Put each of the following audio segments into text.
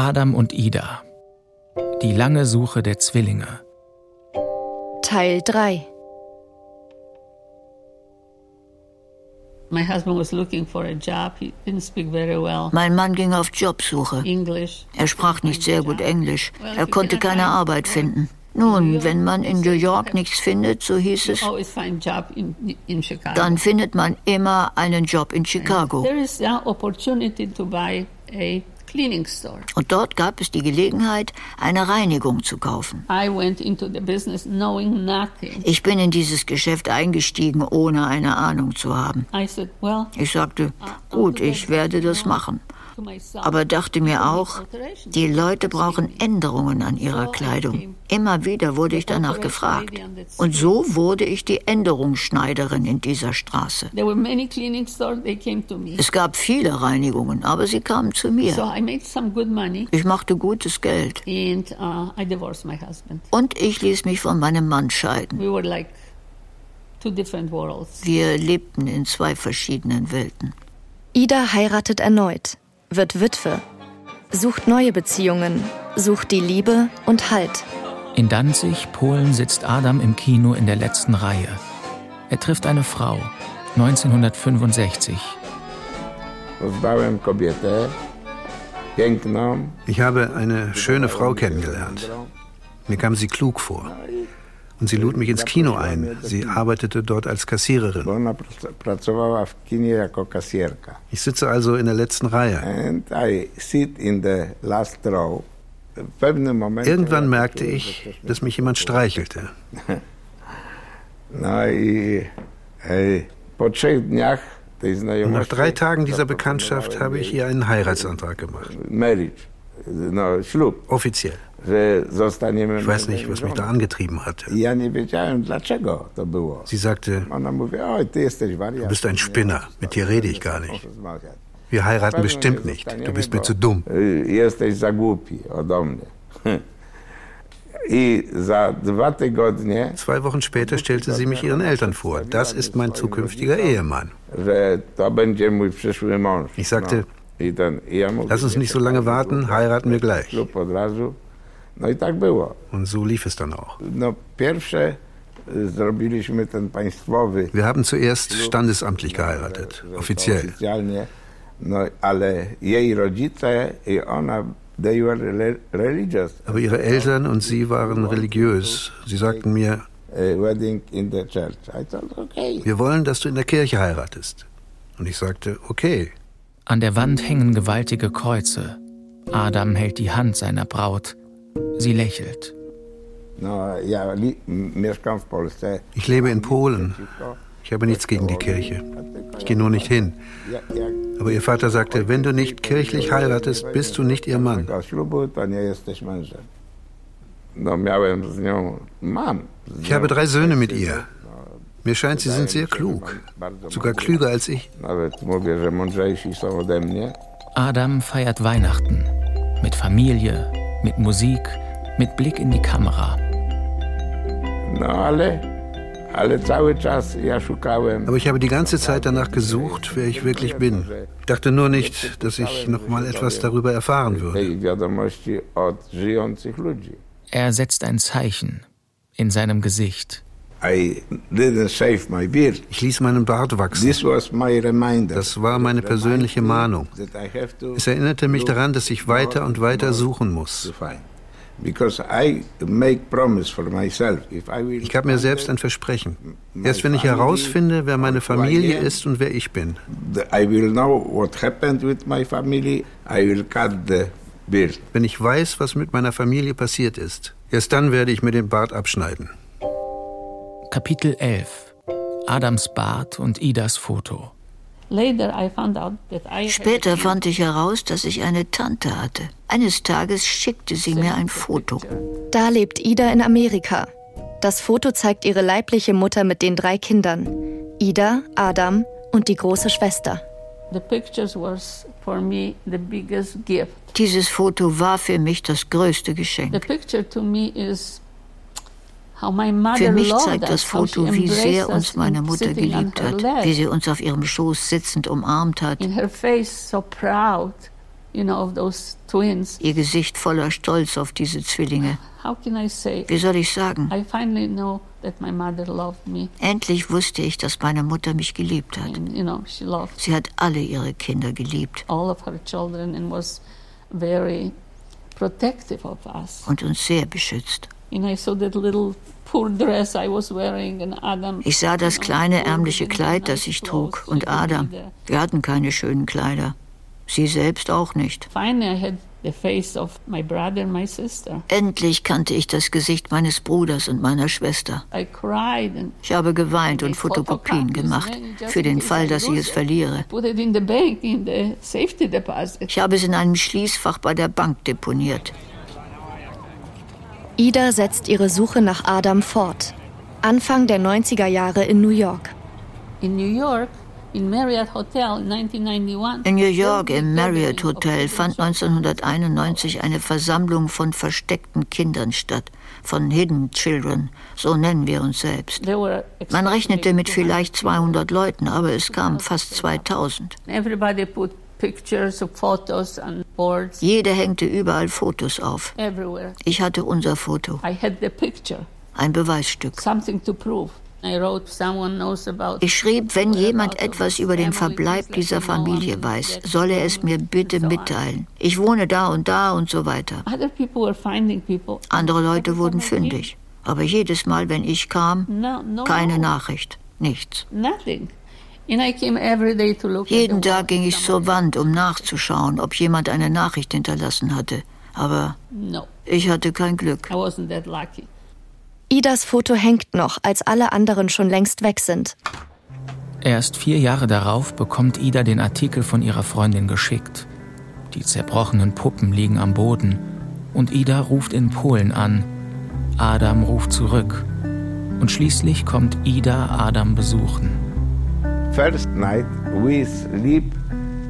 Adam und Ida. Die lange Suche der Zwillinge. Teil 3 My husband was looking for a job. He didn't speak very well Mein Mann ging auf Jobsuche. Er sprach nicht sehr gut Englisch. Er konnte keine Arbeit finden. Nun, wenn man in New York nichts findet, so hieß es, dann findet man immer einen Job in Chicago. Cleaning store. Und dort gab es die Gelegenheit, eine Reinigung zu kaufen. I went into the business knowing nothing. Ich bin in dieses Geschäft eingestiegen, ohne eine Ahnung zu haben. I said, well, Ich sagte, gut, ich werde das machen. Aber dachte mir auch, die Leute brauchen Änderungen an ihrer Kleidung. Immer wieder wurde ich danach gefragt. Und so wurde ich die Änderungsschneiderin in dieser Straße. Es gab viele Reinigungen, aber sie kamen zu So mir. I made some good money, Ich machte gutes Geld. uh. Und ich ließ mich von meinem Mann scheiden. Wir lebten in zwei verschiedenen Welten. Ida heiratet erneut, wird Witwe, sucht neue Beziehungen, sucht die Liebe und Halt. In Danzig, Polen, sitzt Adam im Kino in der letzten Reihe. Er trifft eine Frau, 1965. Poznałem kobietę piękną. Ich habe eine schöne Frau kennengelernt. Mir kam sie klug vor. Und sie lud mich ins Kino ein. Sie arbeitete dort als Kassiererin. Ich sitze also in der letzten Reihe. Irgendwann merkte ich, dass mich jemand streichelte. Und nach drei Tagen dieser Bekanntschaft habe ich ihr einen Heiratsantrag gemacht. Marriage. Offiziell. Ich weiß nicht, was mich da angetrieben hatte. Sie sagte, du bist ein Spinner, mit dir rede ich gar nicht. Wir heiraten bestimmt nicht, du bist mir zu dumm. Zwei Wochen später stellte sie mich ihren Eltern vor. Das ist mein zukünftiger Ehemann. Ich sagte, Lass uns nicht so lange warten, heiraten wir gleich. Und so lief es dann auch. Wir haben zuerst standesamtlich geheiratet, offiziell. rel- religious. Aber ihre Eltern und sie waren religiös. Sie sagten mir, okay. wir wollen, dass du in der Kirche heiratest. Und ich sagte, okay. An der Wand hängen gewaltige Kreuze. Adam hält die Hand seiner Braut. Sie lächelt. Ich lebe in Polen. Ich habe nichts gegen die Kirche. Ich gehe nur nicht hin. Aber ihr Vater sagte, wenn du nicht kirchlich heiratest, bist du nicht ihr Mann. Ich habe drei Söhne mit ihr. Mir scheint, sie sind sehr klug. Sogar klüger als ich. Adam feiert Weihnachten. Mit Familie, mit Musik, mit Blick in die Kamera. Aber ich habe die ganze Zeit danach gesucht, wer ich wirklich bin. Ich dachte nur nicht, dass ich noch mal etwas darüber erfahren würde. Er setzt ein Zeichen in seinem Gesicht. I didn't shave my beard. Ich ließ meinen Bart wachsen. This was my reminder. Das war meine persönliche Mahnung. Es erinnerte mich daran, dass ich weiter und weiter suchen muss. Ich gab mir selbst ein Versprechen. Erst wenn ich herausfinde, wer meine Familie ist und wer ich bin, the- I will know what happened with my family. I will cut the beard. wenn ich weiß, was mit meiner Familie passiert ist, erst dann werde ich mir den Bart abschneiden. Kapitel 11. Adams Bart und Idas Foto. Später fand ich heraus, dass ich eine Tante hatte. Eines Tages schickte sie mir ein Foto. Da lebt Ida in Amerika. Das Foto zeigt ihre leibliche Mutter mit den drei Kindern. Ida, Adam und die große Schwester. Dieses Foto war für mich das größte Geschenk. picture to me is how my mother Für mich zeigt das Foto, wie sehr uns meine in Mutter geliebt hat, wie sie uns auf ihrem Schoß sitzend umarmt hat. Ihr Gesicht voller Stolz auf diese Zwillinge. Wie soll ich sagen? Endlich wusste ich, dass meine Mutter mich geliebt hat. Sie hat alle ihre Kinder geliebt. Und uns sehr beschützt. Ich sah das kleine ärmliche Kleid, das ich trug, und Adam. Wir hatten keine schönen Kleider. Sie selbst auch nicht. Endlich kannte ich das Gesicht meines Bruders und meiner Schwester. Ich habe geweint und Fotokopien gemacht, für den Fall, dass ich es verliere. Ich habe es in einem Schließfach bei der Bank deponiert. Ida setzt ihre Suche nach Adam fort. Anfang der 90er Jahre in New York. In New York in New York im Marriott Hotel fand 1991 eine Versammlung von versteckten Kindern statt, von Hidden Children, so nennen wir uns selbst. Man rechnete mit vielleicht 200 Leuten, aber es kamen fast 2000. Jeder hängte überall Fotos auf. Ich hatte unser Foto. Ein Beweisstück. Ich schrieb, wenn jemand etwas über den Verbleib dieser Familie weiß, solle er es mir bitte mitteilen. Ich wohne da und da und so weiter. Andere Leute wurden fündig. Aber jedes Mal, wenn ich kam, keine Nachricht, nichts. Jeden Tag ging ich zur Wand, um nachzuschauen, ob jemand eine Nachricht hinterlassen hatte. Aber ich hatte kein Glück. Idas Foto hängt noch, als alle anderen schon längst weg sind. Erst vier Jahre darauf bekommt Ida den Artikel von ihrer Freundin geschickt. Die zerbrochenen Puppen liegen am Boden und Ida ruft in Polen an. Adam ruft zurück. Und schließlich kommt Ida Adam besuchen. First night we sleep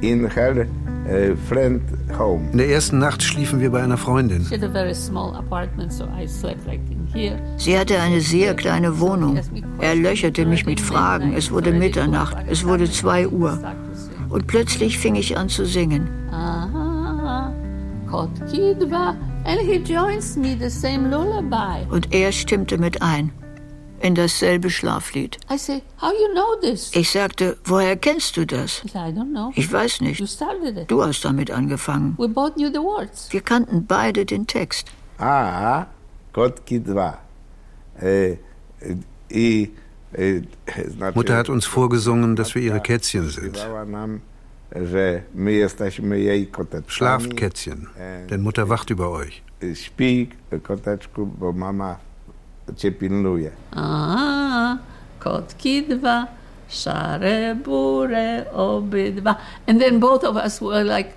in her uh, friend home. In der ersten Nacht schliefen wir bei einer Freundin. Sie hatte eine sehr kleine Wohnung. Er löcherte mich mit Fragen. Es wurde Mitternacht. Es wurde zwei Uhr. Und plötzlich fing ich an zu singen. Und er stimmte mit ein in dasselbe Schlaflied. Ich sagte, woher kennst du das? Ich weiß nicht. Du hast damit angefangen. Wir kannten beide den Text. Ah, Kotki 2. Äh, äh, äh, Mutter hat uns vorgesungen, dass wir ihre Kätzchen sind. Schlaft, Kätzchen, denn Mutter wacht über euch. Śpi, koteczku, bo mama cię pilnuje. Ah, kotki dwa, szare bure obydwa. And then both of us were like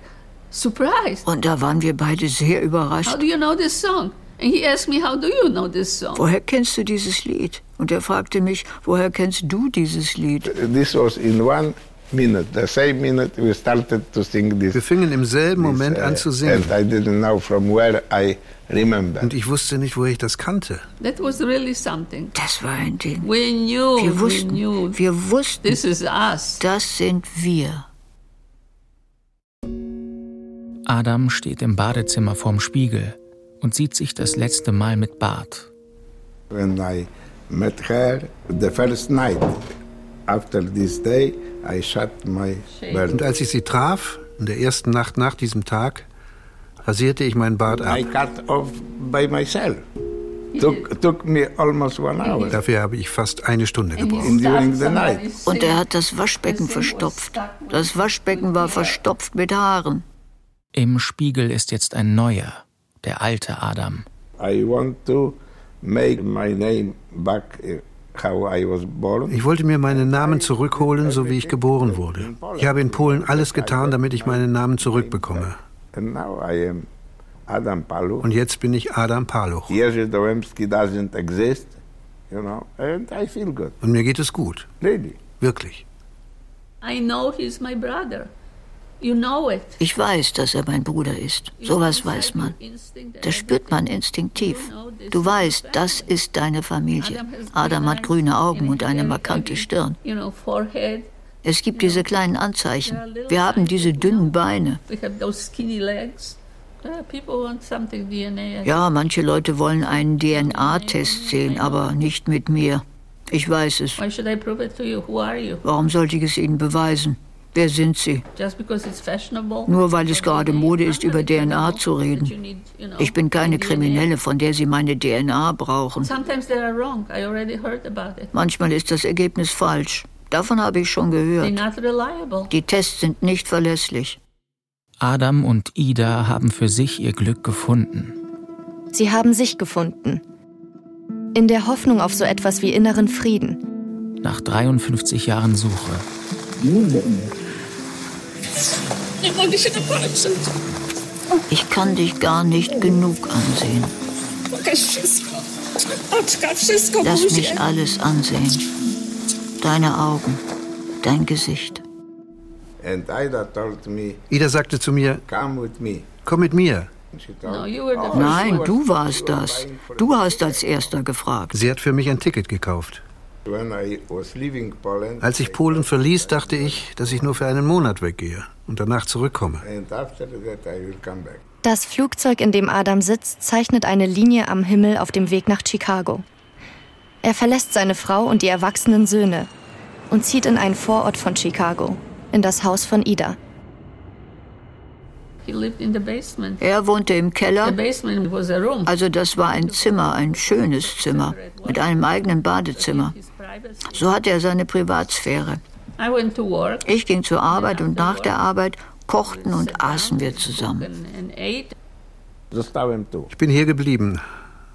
surprised. Und da waren wir beide sehr überrascht. How do you know this song? And he asked me, how do you know this song? Woher kennst du dieses Lied? Und er fragte mich, woher kennst du dieses Lied? This was in one minute, the same minute we started to sing this. Wir fingen im selben Moment an zu singen. And I didn't know from where I remember. Und ich wusste nicht, woher ich das kannte. That was really something. Das war ein Ding. We knew, wir wussten, we knew. wir wussten, This is us. das sind wir. Adam steht im Badezimmer vorm Spiegel und sieht sich das letzte Mal mit Bart. When I met her the first night, after this day, I shut my bird. Und als ich sie traf, in der ersten Nacht nach diesem Tag, rasierte ich meinen Bart ab. I cut off by myself. Took, took me almost one hour. Dafür habe ich fast eine Stunde gebraucht. During the night. Und er hat das Waschbecken verstopft. Das Waschbecken war verstopft mit Haaren. Im Spiegel ist jetzt ein neuer, der alte Adam. I want to make my name back Ich wollte mir meinen Namen zurückholen, so wie ich geboren wurde. Ich habe in Polen alles getan, damit ich meinen Namen zurückbekomme. And now I am Adam Paluch. Und jetzt bin ich Adam Paluch. Jerzy Dołębski doesn't exist, you know, and I feel good. Und mir geht es gut. Wirklich. I know he's my brother. Ich weiß, dass er mein Bruder ist. Sowas weiß man. Das spürt man instinktiv. Du weißt, das ist deine Familie. Adam hat grüne Augen und eine markante Stirn. Es gibt diese kleinen Anzeichen. Wir haben diese dünnen Beine. Ja, manche Leute wollen einen DNA-Test sehen, aber nicht mit mir. Ich weiß es. Warum sollte ich es Ihnen beweisen? Wer sind Sie? Nur weil es gerade Mode ist, über DNA zu reden. Ich bin keine Kriminelle, von der Sie meine DNA brauchen. Manchmal ist das Ergebnis falsch. Davon habe ich schon gehört. Die Tests sind nicht verlässlich. Adam und Ida haben für sich ihr Glück gefunden. Sie haben sich gefunden. In der Hoffnung auf so etwas wie inneren Frieden. Nach 53 Jahren Suche. Ich kann dich gar nicht genug ansehen. Lass mich alles ansehen. Deine Augen, dein Gesicht. Ida sagte zu mir, komm mit mir. Nein, du warst das. Du hast als erster gefragt. Sie hat für mich ein Ticket gekauft. Als ich Polen verließ, dachte ich, dass ich nur für einen Monat weggehe und danach zurückkomme. Das Flugzeug, in dem Adam sitzt, zeichnet eine Linie am Himmel auf dem Weg nach Chicago. Er verlässt seine Frau und die erwachsenen Söhne und zieht in einen Vorort von Chicago, in das Haus von Ida. Er wohnte im Keller. Also das war ein Zimmer, ein schönes Zimmer, mit einem eigenen Badezimmer. So hatte er seine Privatsphäre. Ich ging zur Arbeit und nach der Arbeit kochten und aßen wir zusammen. Ich bin hier geblieben.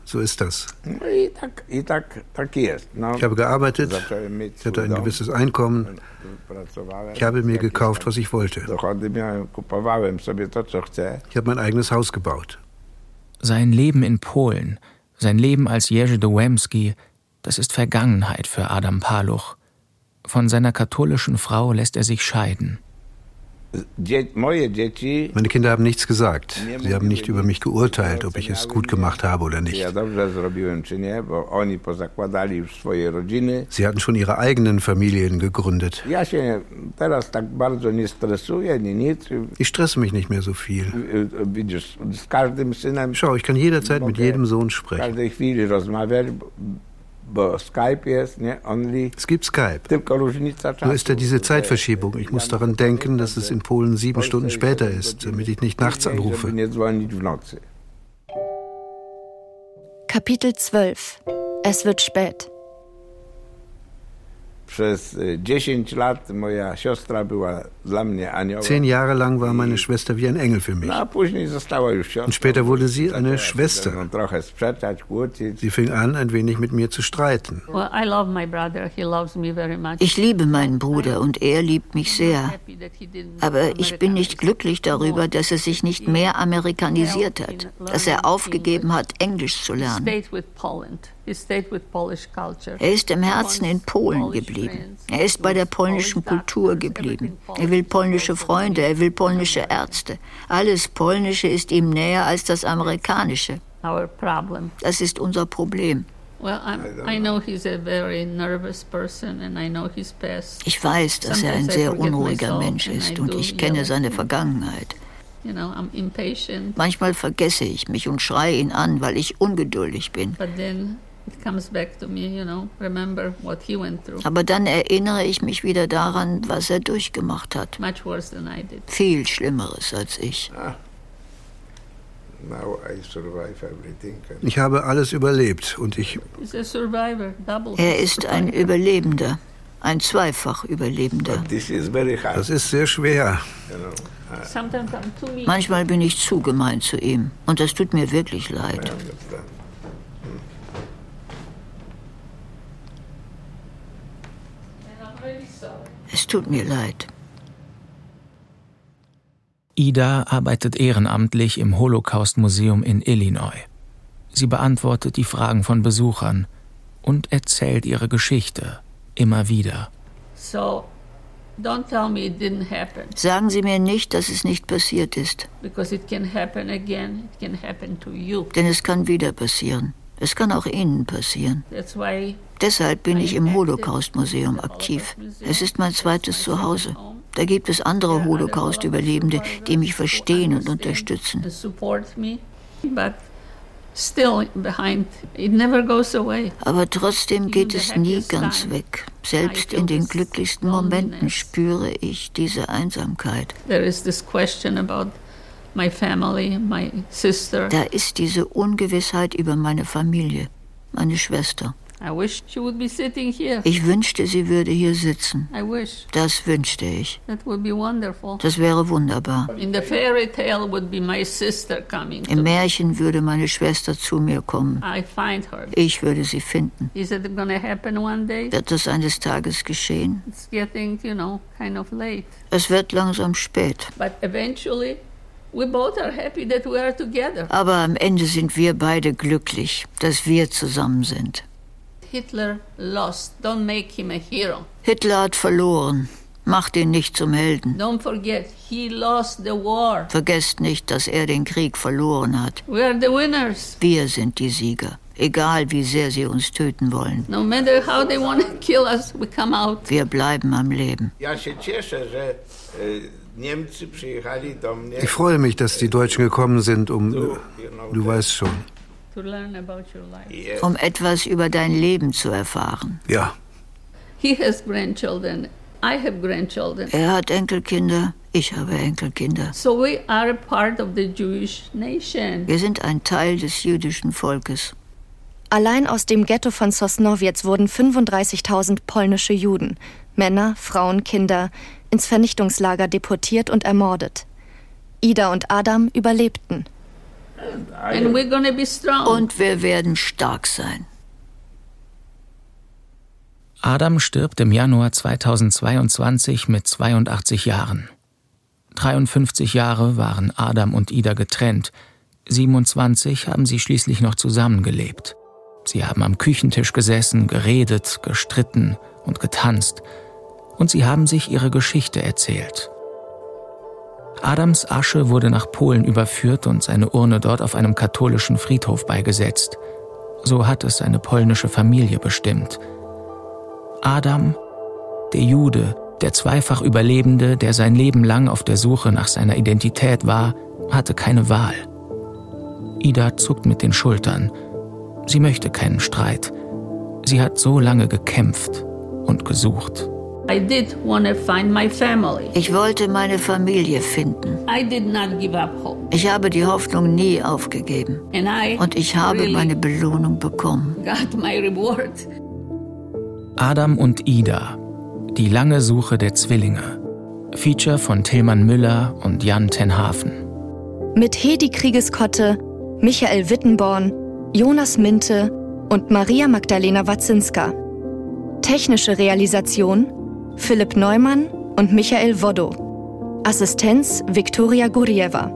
So ist das. Ich habe gearbeitet, ich hatte ein gewisses Einkommen. Ich habe mir gekauft, was ich wollte. Ich habe mein eigenes Haus gebaut. Sein Leben in Polen, sein Leben als Jerzy Dołębski, das ist Vergangenheit für Adam Paluch. Von seiner katholischen Frau lässt er sich scheiden. Meine Kinder haben nichts gesagt. Sie haben nicht über mich geurteilt, ob ich es gut gemacht habe oder nicht. Sie hatten schon ihre eigenen Familien gegründet. Ich stresse mich nicht mehr so viel. Schau, ich kann jederzeit mit jedem Sohn sprechen. Es gibt Skype. Nur ist da diese Zeitverschiebung. Ich muss daran denken, dass es in Polen sieben Stunden später ist, damit ich nicht nachts anrufe. Kapitel 12 Es wird spät. Zehn Jahre lang war meine Schwester wie ein Engel für mich. Und später wurde sie eine Schwester. Sie fing an, ein wenig mit mir zu streiten. Ich liebe meinen Bruder und er liebt mich sehr. Aber ich bin nicht glücklich darüber, dass er sich nicht mehr amerikanisiert hat, dass er aufgegeben hat, Englisch zu lernen. Er ist im Herzen in Polen geblieben. Er ist bei der polnischen Kultur geblieben. Er will polnische Freunde, er will polnische Ärzte. Alles Polnische ist ihm näher als das Amerikanische. Das ist unser Problem. Ich weiß, dass er ein sehr unruhiger Mensch ist und ich kenne seine Vergangenheit. Manchmal vergesse ich mich und schreie ihn an, weil ich ungeduldig bin. Aber dann erinnere ich mich wieder daran, was er durchgemacht hat. Viel Schlimmeres als ich. Ah. Ich habe alles überlebt und ich. Er ist ein Überlebender, ein Zweifach-Überlebender. Das ist sehr schwer. Manchmal bin ich zu gemein zu ihm und das tut mir wirklich leid. Es tut mir leid. Ida arbeitet ehrenamtlich im Holocaust-Museum in Illinois. Sie beantwortet die Fragen von Besuchern und erzählt ihre Geschichte immer wieder. So, don't tell me it didn't happen. Sagen Sie mir nicht, dass es nicht passiert ist. Because it can happen again. It can happen to you. Denn es kann wieder passieren. Es kann auch Ihnen passieren. Deshalb bin ich im Holocaust-Museum aktiv. Es ist mein zweites Zuhause. Da gibt es andere Holocaust-Überlebende, die mich verstehen und unterstützen. Aber trotzdem geht es nie ganz weg. Selbst in den glücklichsten Momenten spüre ich diese Einsamkeit. Da ist diese Ungewissheit über meine Familie, meine Schwester. Ich wünschte, sie würde hier sitzen. Das wünschte ich. Das wäre wunderbar. Im Märchen würde meine Schwester zu mir kommen. Ich würde sie finden. Wird das eines Tages geschehen? Es wird langsam spät. Aber am Ende sind wir beide glücklich, dass wir zusammen sind. Hitler lost. Don't make him a hero. Hitler hat verloren. Macht ihn nicht zum Helden. Don't forget, he lost the war. Vergesst nicht, dass er den Krieg verloren hat. We are the winners. Wir sind die Sieger. Egal wie sehr sie uns töten wollen. No matter how they want to kill us, we come out. Wir bleiben am Leben. Ich freue mich, dass die Deutschen gekommen sind, um. Du weißt schon um etwas über dein Leben zu erfahren. Ja. Er hat Enkelkinder, ich habe Enkelkinder. So we are a part of the Jewish nation. Wir sind ein Teil des jüdischen Volkes. Allein aus dem Ghetto von Sosnowiec wurden 35.000 polnische Juden, Männer, Frauen, Kinder, ins Vernichtungslager deportiert und ermordet. Ida und Adam überlebten. Und wir werden stark sein. Adam stirbt im Januar 2022 mit 82 Jahren. 53 Jahre waren Adam und Ida getrennt. 27 haben sie schließlich noch zusammengelebt. Sie haben am Küchentisch gesessen, geredet, gestritten und getanzt. Und sie haben sich ihre Geschichte erzählt. Adams Asche wurde nach Polen überführt und seine Urne dort auf einem katholischen Friedhof beigesetzt. So hat es seine polnische Familie bestimmt. Adam, der Jude, der zweifach Überlebende, der sein Leben lang auf der Suche nach seiner Identität war, hatte keine Wahl. Ida zuckt mit den Schultern. Sie möchte keinen Streit. Sie hat so lange gekämpft und gesucht. Ich wollte meine Familie finden. Ich habe die Hoffnung nie aufgegeben. Und ich habe meine Belohnung bekommen. Adam und Ida. Die lange Suche der Zwillinge. Feature von Tilman Müller und Jan Tenhafen. Mit Hedi Kriegeskotte, Michael Wittenborn, Jonas Minte und Maria Magdalena Watzinska. Technische Realisation Philipp Neumann und Michael Woddo. Assistenz Viktoria Gurjeva.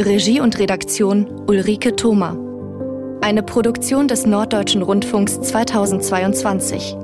Regie und Redaktion Ulrike Thoma. Eine Produktion des Norddeutschen Rundfunks 2022.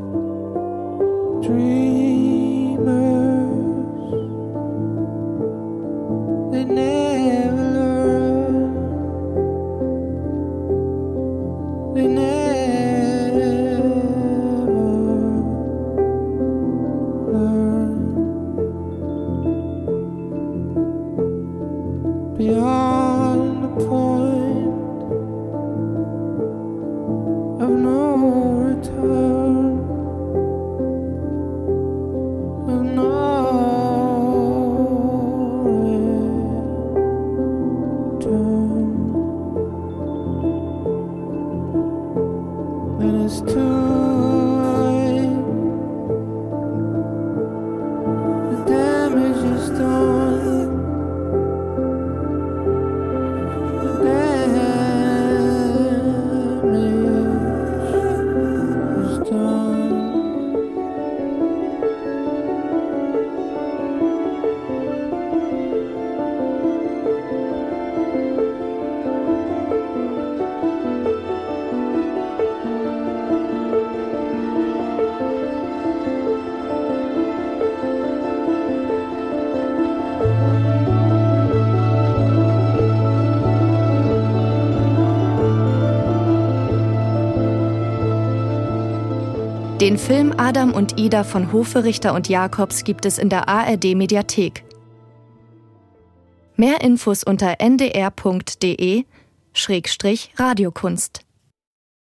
Den Film Adam und Ida von Hoferichter und Jakobs gibt es in der ARD Mediathek. Mehr Infos unter ndr.de Radiokunst.